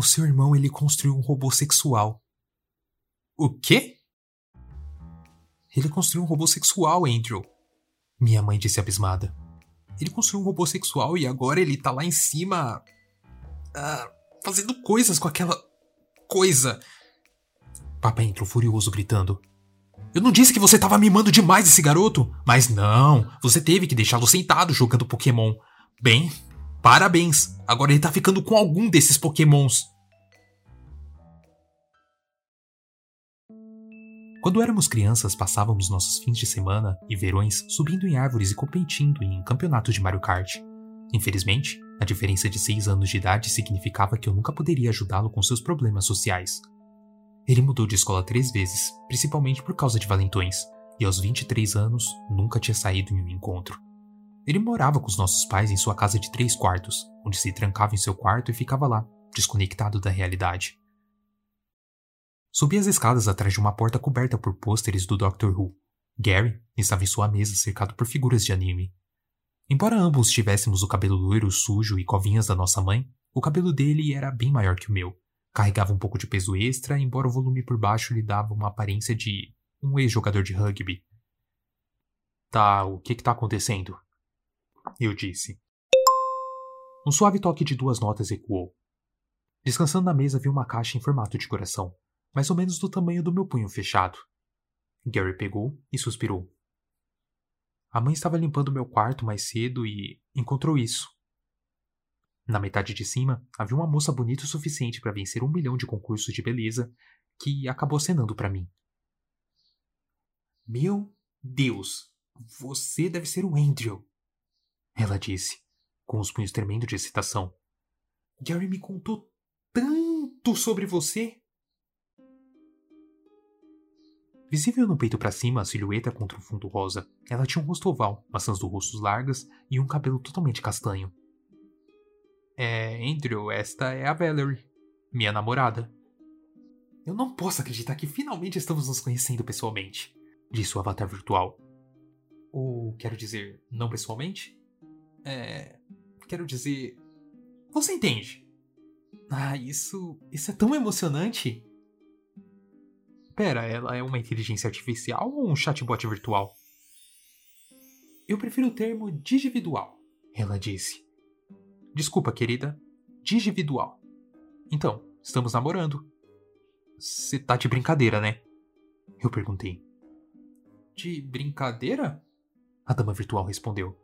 O seu irmão ele construiu um robô sexual. O quê? Ele construiu um robô sexual, Andrew. Minha mãe disse abismada. Ele construiu um robô sexual e agora ele tá lá em cima. Ah, fazendo coisas com aquela. coisa. Papai entrou furioso, gritando. Eu não disse que você tava mimando demais esse garoto? Mas não, você teve que deixá-lo sentado jogando Pokémon. Bem, parabéns. Agora ele tá ficando com algum desses Pokémons. Quando éramos crianças, passávamos nossos fins de semana e verões subindo em árvores e competindo em campeonatos de Mario Kart. Infelizmente, a diferença de 6 anos de idade significava que eu nunca poderia ajudá-lo com seus problemas sociais. Ele mudou de escola três vezes, principalmente por causa de valentões, e aos 23 anos nunca tinha saído em um encontro. Ele morava com os nossos pais em sua casa de três quartos, onde se trancava em seu quarto e ficava lá, desconectado da realidade. Subi as escadas atrás de uma porta coberta por pôsteres do Doctor Who. Gary estava em sua mesa cercado por figuras de anime. Embora ambos tivéssemos o cabelo loiro, sujo e covinhas da nossa mãe, o cabelo dele era bem maior que o meu. Carregava um pouco de peso extra, embora o volume por baixo lhe dava uma aparência de um ex-jogador de rugby. Tá, o que que tá acontecendo? Eu disse. Um suave toque de duas notas ecoou. Descansando na mesa, vi uma caixa em formato de coração mais ou menos do tamanho do meu punho fechado. Gary pegou e suspirou. A mãe estava limpando meu quarto mais cedo e encontrou isso. Na metade de cima havia uma moça bonita o suficiente para vencer um milhão de concursos de beleza que acabou acenando para mim. Meu Deus, você deve ser o Andrew, ela disse, com os punhos tremendo de excitação. Gary me contou tanto sobre você. Visível no peito para cima, a silhueta contra o fundo rosa, ela tinha um rosto oval, maçãs do rosto largas e um cabelo totalmente castanho. É, Andrew, esta é a Valerie, minha namorada. Eu não posso acreditar que finalmente estamos nos conhecendo pessoalmente, disse o avatar virtual. Ou quero dizer, não pessoalmente? É. Quero dizer. Você entende? Ah, isso. Isso é tão emocionante! Pera, ela é uma inteligência artificial ou um chatbot virtual? Eu prefiro o termo digividual, ela disse. Desculpa, querida. Digividual. Então, estamos namorando. Você tá de brincadeira, né? Eu perguntei. De brincadeira? A dama virtual respondeu.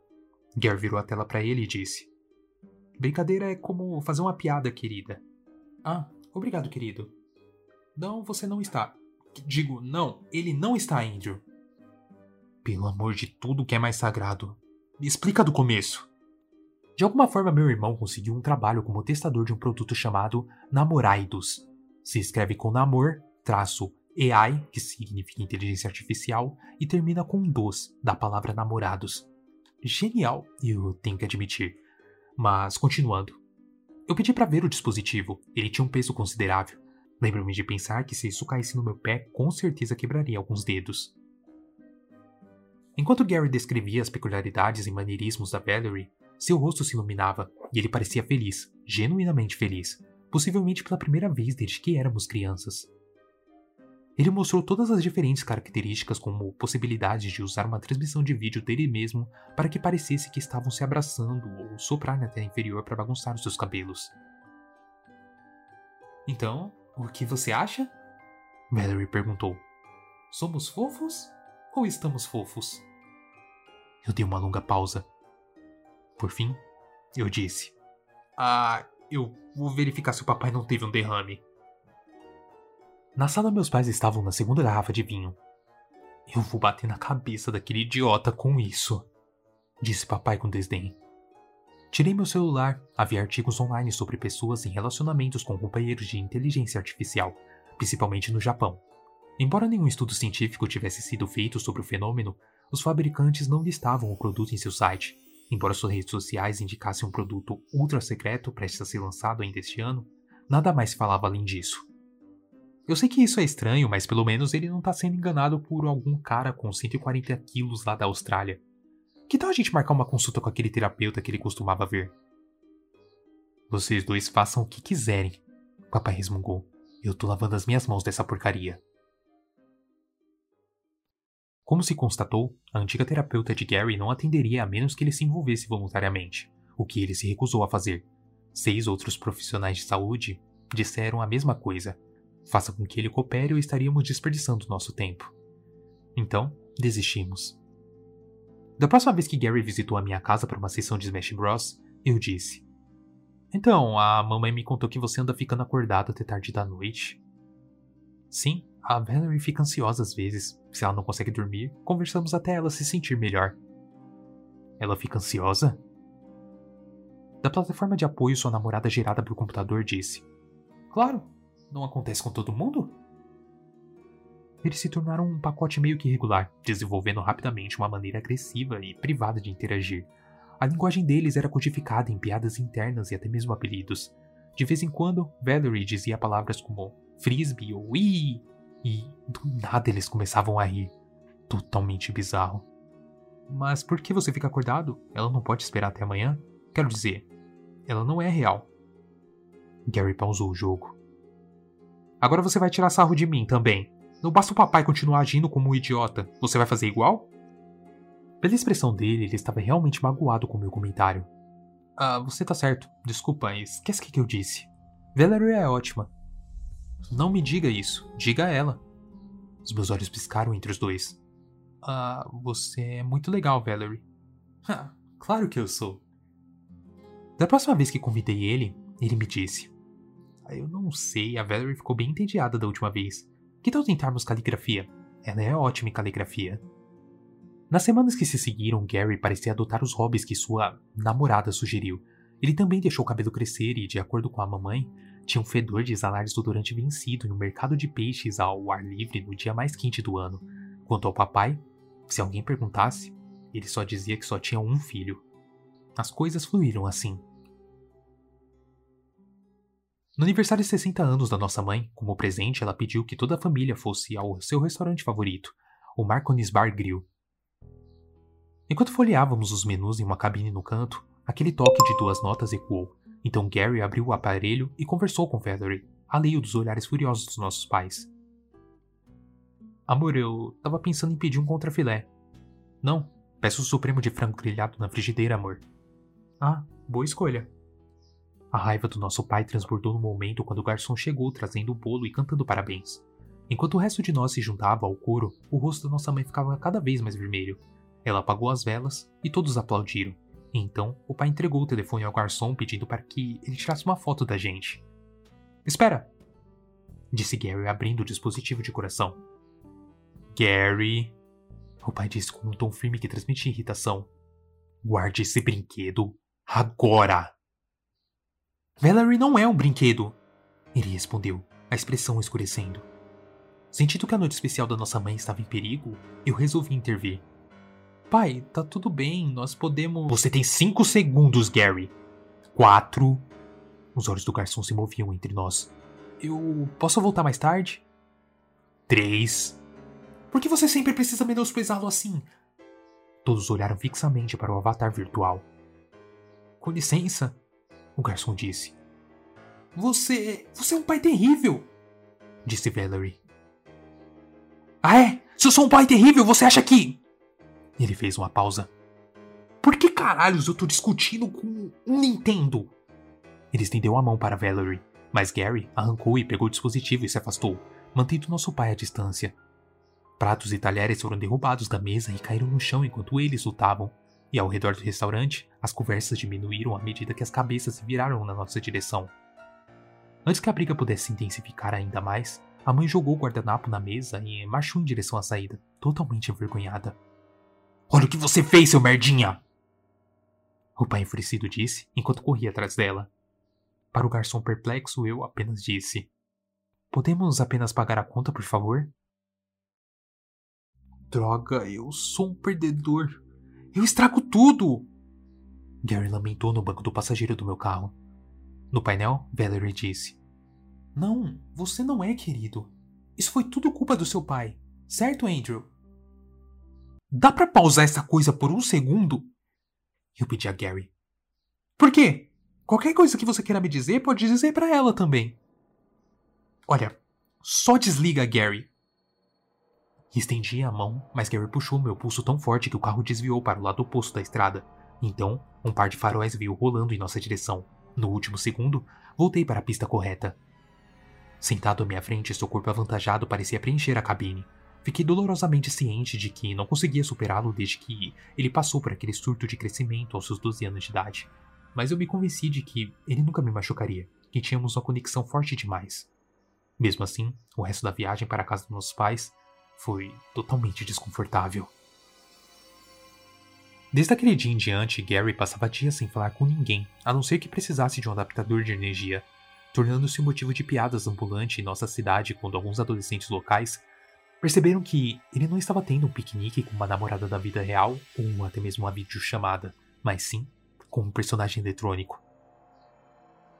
Gare virou a tela para ele e disse: Brincadeira é como fazer uma piada, querida. Ah, obrigado, querido. Não, você não está. Digo, não, ele não está, Andrew. Pelo amor de tudo que é mais sagrado. Me explica do começo. De alguma forma, meu irmão conseguiu um trabalho como testador de um produto chamado Namoraidos. Se escreve com namor, traço, AI, que significa inteligência artificial, e termina com dos, da palavra namorados. Genial, eu tenho que admitir. Mas, continuando. Eu pedi para ver o dispositivo, ele tinha um peso considerável. Lembro-me de pensar que se isso caísse no meu pé, com certeza quebraria alguns dedos. Enquanto Gary descrevia as peculiaridades e maneirismos da Valerie, seu rosto se iluminava e ele parecia feliz, genuinamente feliz, possivelmente pela primeira vez desde que éramos crianças. Ele mostrou todas as diferentes características, como possibilidades de usar uma transmissão de vídeo dele mesmo para que parecesse que estavam se abraçando ou soprar na tela inferior para bagunçar os seus cabelos. Então, o que você acha? Valerie perguntou. Somos fofos ou estamos fofos? Eu dei uma longa pausa. Por fim, eu disse: Ah, eu vou verificar se o papai não teve um derrame. Na sala, meus pais estavam na segunda garrafa de vinho. Eu vou bater na cabeça daquele idiota com isso, disse papai com desdém. Tirei meu celular, havia artigos online sobre pessoas em relacionamentos com companheiros de inteligência artificial, principalmente no Japão. Embora nenhum estudo científico tivesse sido feito sobre o fenômeno, os fabricantes não listavam o produto em seu site. Embora suas redes sociais indicassem um produto ultra secreto prestes a ser lançado ainda este ano, nada mais falava além disso. Eu sei que isso é estranho, mas pelo menos ele não está sendo enganado por algum cara com 140 quilos lá da Austrália. Que tal a gente marcar uma consulta com aquele terapeuta que ele costumava ver? Vocês dois façam o que quiserem, Papai resmungou. Eu tô lavando as minhas mãos dessa porcaria. Como se constatou, a antiga terapeuta de Gary não atenderia a menos que ele se envolvesse voluntariamente, o que ele se recusou a fazer. Seis outros profissionais de saúde disseram a mesma coisa. Faça com que ele coopere ou estaríamos desperdiçando nosso tempo. Então, desistimos. Da próxima vez que Gary visitou a minha casa para uma sessão de Smash Bros, eu disse: Então, a mamãe me contou que você anda ficando acordado até tarde da noite. Sim, a Valerie fica ansiosa às vezes. Se ela não consegue dormir, conversamos até ela se sentir melhor. Ela fica ansiosa? Da plataforma de apoio, sua namorada gerada por computador disse: Claro, não acontece com todo mundo? Eles se tornaram um pacote meio que regular, desenvolvendo rapidamente uma maneira agressiva e privada de interagir. A linguagem deles era codificada em piadas internas e até mesmo apelidos. De vez em quando, Valerie dizia palavras como frisbee ou ii, e do nada eles começavam a rir. Totalmente bizarro. Mas por que você fica acordado? Ela não pode esperar até amanhã? Quero dizer, ela não é real. Gary pausou o jogo. Agora você vai tirar sarro de mim também. Não basta o papai continuar agindo como um idiota. Você vai fazer igual? Pela expressão dele, ele estava realmente magoado com meu comentário. Ah, você tá certo. Desculpa, esquece o que eu disse. Valerie é ótima. Não me diga isso, diga a ela. Os meus olhos piscaram entre os dois. Ah, você é muito legal, Valerie. Claro que eu sou. Da próxima vez que convidei ele, ele me disse: Eu não sei, a Valerie ficou bem entediada da última vez. Que tal tentarmos caligrafia? Ela é ótima em caligrafia. Nas semanas que se seguiram, Gary parecia adotar os hobbies que sua namorada sugeriu. Ele também deixou o cabelo crescer e, de acordo com a mamãe, tinha um fedor de exalar desodorante vencido em um mercado de peixes ao ar livre no dia mais quente do ano. Quanto ao papai, se alguém perguntasse, ele só dizia que só tinha um filho. As coisas fluíram assim. No aniversário de 60 anos da nossa mãe, como presente, ela pediu que toda a família fosse ao seu restaurante favorito, o Marconis Bar Grill. Enquanto folheávamos os menus em uma cabine no canto, aquele toque de duas notas ecoou. Então Gary abriu o aparelho e conversou com Valerie, alheio dos olhares furiosos dos nossos pais. Amor, eu tava pensando em pedir um contrafilé. Não, peço o supremo de frango grelhado na frigideira, amor. Ah, boa escolha. A raiva do nosso pai transbordou no momento quando o garçom chegou trazendo o bolo e cantando parabéns. Enquanto o resto de nós se juntava ao coro, o rosto da nossa mãe ficava cada vez mais vermelho. Ela apagou as velas e todos aplaudiram. Então, o pai entregou o telefone ao garçom pedindo para que ele tirasse uma foto da gente. Espera! Disse Gary abrindo o dispositivo de coração. Gary! O pai disse com um tom firme que transmitia irritação. Guarde esse brinquedo agora! Valerie não é um brinquedo! Ele respondeu, a expressão escurecendo. Sentindo que a noite especial da nossa mãe estava em perigo, eu resolvi intervir. Pai, tá tudo bem, nós podemos. Você tem cinco segundos, Gary. Quatro. Os olhos do garçom se moviam entre nós. Eu posso voltar mais tarde? Três. Por que você sempre precisa menosprezá-lo assim? Todos olharam fixamente para o avatar virtual. Com licença, o garçom disse. Você. Você é um pai terrível! Disse Valerie. Ah, é? Se eu sou um pai terrível, você acha que. Ele fez uma pausa. Por que caralhos eu tô discutindo com um Nintendo? Ele estendeu a mão para Valerie, mas Gary arrancou e pegou o dispositivo e se afastou, mantendo nosso pai à distância. Pratos e talheres foram derrubados da mesa e caíram no chão enquanto eles lutavam, e ao redor do restaurante, as conversas diminuíram à medida que as cabeças viraram na nossa direção. Antes que a briga pudesse se intensificar ainda mais, a mãe jogou o guardanapo na mesa e marchou em direção à saída, totalmente envergonhada. Olha o que você fez, seu merdinha! O pai enfurecido disse enquanto corria atrás dela. Para o garçom perplexo, eu apenas disse: Podemos apenas pagar a conta, por favor? Droga, eu sou um perdedor. Eu estrago tudo! Gary lamentou no banco do passageiro do meu carro. No painel, Valerie disse: Não, você não é querido. Isso foi tudo culpa do seu pai, certo, Andrew? Dá para pausar essa coisa por um segundo? Eu pedi a Gary. Por quê? Qualquer coisa que você queira me dizer, pode dizer para ela também. Olha, só desliga, Gary. Estendi a mão, mas Gary puxou meu pulso tão forte que o carro desviou para o lado oposto da estrada. Então, um par de faróis veio rolando em nossa direção. No último segundo, voltei para a pista correta. Sentado à minha frente, seu corpo avantajado parecia preencher a cabine. Fiquei dolorosamente ciente de que não conseguia superá-lo desde que ele passou por aquele surto de crescimento aos seus 12 anos de idade. Mas eu me convenci de que ele nunca me machucaria, que tínhamos uma conexão forte demais. Mesmo assim, o resto da viagem para a casa dos meus pais foi totalmente desconfortável. Desde aquele dia em diante, Gary passava dias sem falar com ninguém, a não ser que precisasse de um adaptador de energia, tornando-se um motivo de piadas ambulante em nossa cidade quando alguns adolescentes locais perceberam que ele não estava tendo um piquenique com uma namorada da vida real ou até mesmo uma videochamada, mas sim com um personagem eletrônico.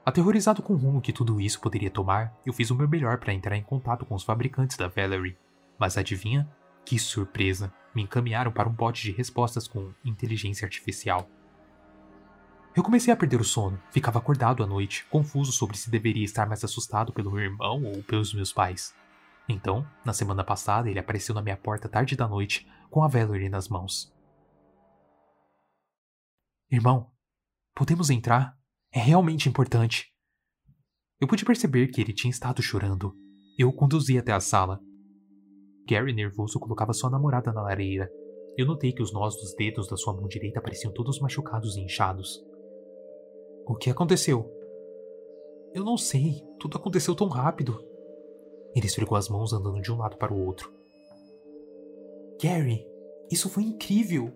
Aterrorizado com o rumo que tudo isso poderia tomar, eu fiz o meu melhor para entrar em contato com os fabricantes da Valerie. Mas adivinha? Que surpresa! Me encaminharam para um bote de respostas com inteligência artificial. Eu comecei a perder o sono, ficava acordado à noite, confuso sobre se deveria estar mais assustado pelo meu irmão ou pelos meus pais. Então, na semana passada, ele apareceu na minha porta tarde da noite, com a Valerie nas mãos. Irmão, podemos entrar? É realmente importante. Eu pude perceber que ele tinha estado chorando. Eu o conduzi até a sala. Gary, nervoso, colocava sua namorada na lareira. Eu notei que os nós dos dedos da sua mão direita pareciam todos machucados e inchados. O que aconteceu? Eu não sei. Tudo aconteceu tão rápido. Ele esfregou as mãos andando de um lado para o outro. Gary, isso foi incrível,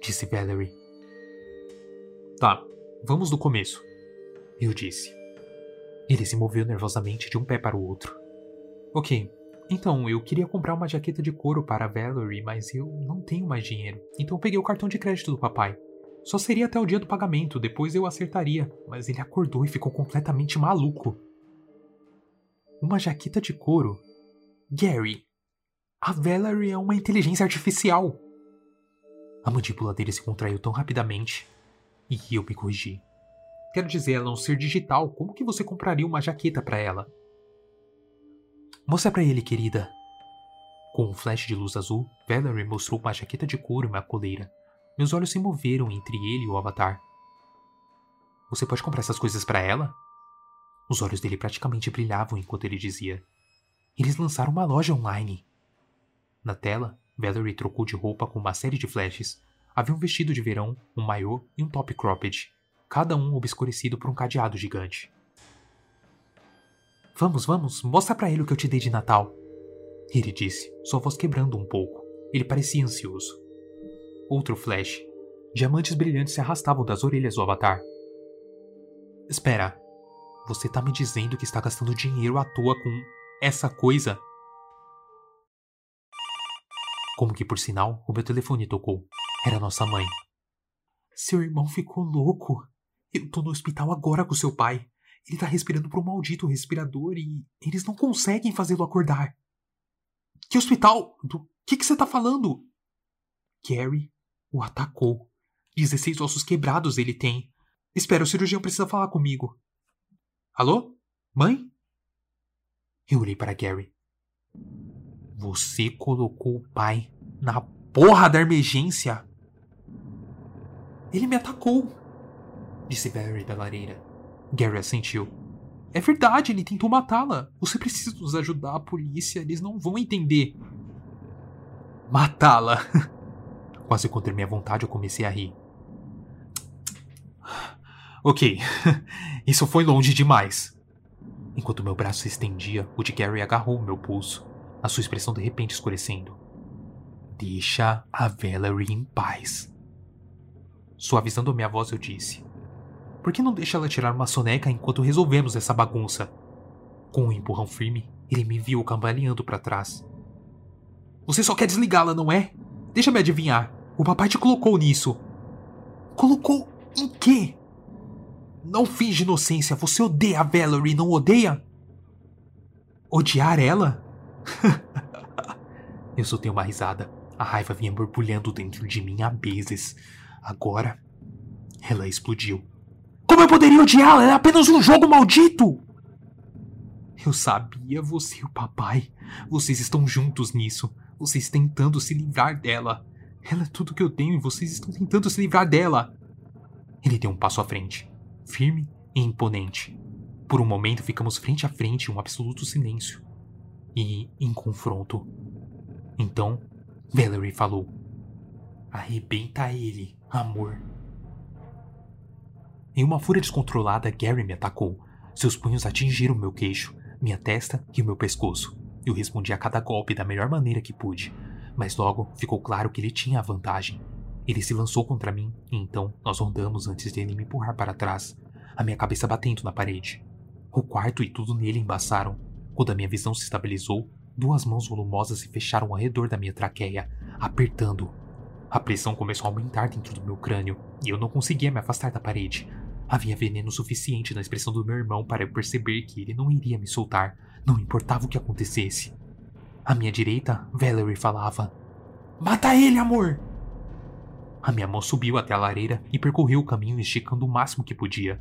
disse Valerie. Tá, vamos do começo, eu disse. Ele se moveu nervosamente de um pé para o outro. Ok, então eu queria comprar uma jaqueta de couro para a Valerie, mas eu não tenho mais dinheiro, então peguei o cartão de crédito do papai. Só seria até o dia do pagamento, depois eu acertaria, mas ele acordou e ficou completamente maluco. Uma jaqueta de couro? Gary, a Valerie é uma inteligência artificial. A mandíbula dele se contraiu tão rapidamente e eu me corrigi. Quero dizer, ela é um ser digital. Como que você compraria uma jaqueta para ela? Mostra para ele, querida. Com um flash de luz azul, Valerie mostrou uma jaqueta de couro e uma coleira. Meus olhos se moveram entre ele e o avatar. Você pode comprar essas coisas para ela? Os olhos dele praticamente brilhavam enquanto ele dizia: Eles lançaram uma loja online. Na tela, Valerie trocou de roupa com uma série de flashes. Havia um vestido de verão, um maiô e um top cropped, cada um obscurecido por um cadeado gigante. Vamos, vamos, mostra para ele o que eu te dei de Natal. Ele disse, sua voz quebrando um pouco. Ele parecia ansioso. Outro flash. Diamantes brilhantes se arrastavam das orelhas do avatar. Espera, você tá me dizendo que está gastando dinheiro à toa com essa coisa? Como que por sinal, o meu telefone tocou. Era nossa mãe. Seu irmão ficou louco. Eu tô no hospital agora com seu pai. Ele tá respirando por um maldito respirador e eles não conseguem fazê-lo acordar. Que hospital? Do que, que você tá falando? Gary o atacou. 16 ossos quebrados ele tem. Espera, o cirurgião precisa falar comigo. Alô? Mãe? Eu olhei para Gary. Você colocou o pai na porra da emergência? Ele me atacou, disse Barry da lareira. Gary assentiu. É verdade, ele tentou matá-la. Você precisa nos ajudar, a polícia, eles não vão entender. Matá-la! Quase contra minha vontade, eu comecei a rir. Ok, isso foi longe demais. Enquanto meu braço se estendia, o de Gary agarrou meu pulso, a sua expressão de repente escurecendo. Deixa a Valerie em paz. Suavizando minha voz, eu disse: Por que não deixa ela tirar uma soneca enquanto resolvemos essa bagunça? Com um empurrão firme, ele me viu cambaleando para trás. Você só quer desligá-la, não é? Deixa-me adivinhar. O papai te colocou nisso. Colocou em quê? Não finge inocência. Você odeia a Valerie, não odeia? Odiar ela? eu soltei uma risada. A raiva vinha borbulhando dentro de mim a vezes. Agora, ela explodiu. Como eu poderia odiá-la? Ela é apenas um jogo maldito! Eu sabia, você e o papai. Vocês estão juntos nisso. Vocês tentando se livrar dela. Ela é tudo que eu tenho e vocês estão tentando se livrar dela. Ele deu um passo à frente, firme e imponente. Por um momento ficamos frente a frente em um absoluto silêncio e em confronto. Então, Valerie falou: Arrebenta ele, amor. Em uma fúria descontrolada, Gary me atacou. Seus punhos atingiram meu queixo, minha testa e o meu pescoço. Eu respondi a cada golpe da melhor maneira que pude, mas logo ficou claro que ele tinha a vantagem. Ele se lançou contra mim e então nós rondamos antes de ele me empurrar para trás, a minha cabeça batendo na parede. O quarto e tudo nele embaçaram. Quando a minha visão se estabilizou, duas mãos volumosas se fecharam ao redor da minha traqueia, apertando. A pressão começou a aumentar dentro do meu crânio e eu não conseguia me afastar da parede, Havia veneno suficiente na expressão do meu irmão para eu perceber que ele não iria me soltar, não importava o que acontecesse. À minha direita, Valerie falava: Mata ele, amor! A minha mão subiu até a lareira e percorreu o caminho esticando o máximo que podia.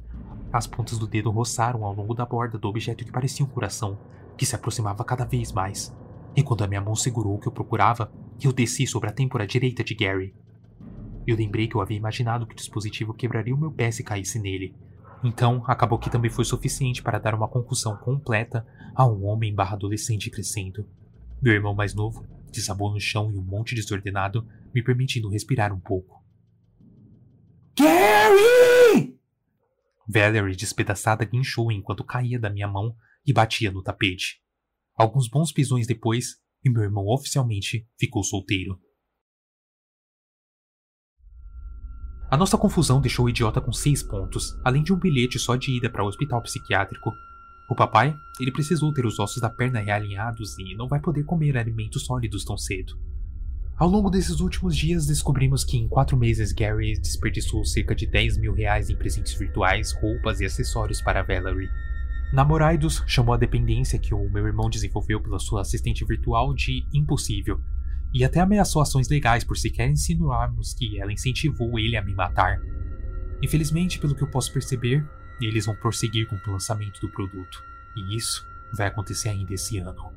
As pontas do dedo roçaram ao longo da borda do objeto que parecia um coração, que se aproximava cada vez mais. E quando a minha mão segurou o que eu procurava, eu desci sobre a têmpora direita de Gary. Eu lembrei que eu havia imaginado que o dispositivo quebraria o meu pé se caísse nele. Então, acabou que também foi suficiente para dar uma concussão completa a um homem barra adolescente crescendo. Meu irmão mais novo desabou no chão em um monte desordenado, me permitindo respirar um pouco. Gary! Valerie, despedaçada, guinchou enquanto caía da minha mão e batia no tapete. Alguns bons pisões depois, e meu irmão oficialmente ficou solteiro. A nossa confusão deixou o idiota com seis pontos, além de um bilhete só de ida para o hospital psiquiátrico. O papai, ele precisou ter os ossos da perna realinhados e não vai poder comer alimentos sólidos tão cedo. Ao longo desses últimos dias, descobrimos que em quatro meses Gary desperdiçou cerca de 10 mil reais em presentes virtuais, roupas e acessórios para Valerie. Namoraidos chamou a dependência que o meu irmão desenvolveu pela sua assistente virtual de impossível, e até ameaçou ações legais por sequer insinuarmos que ela incentivou ele a me matar. Infelizmente, pelo que eu posso perceber, eles vão prosseguir com o lançamento do produto, e isso vai acontecer ainda esse ano.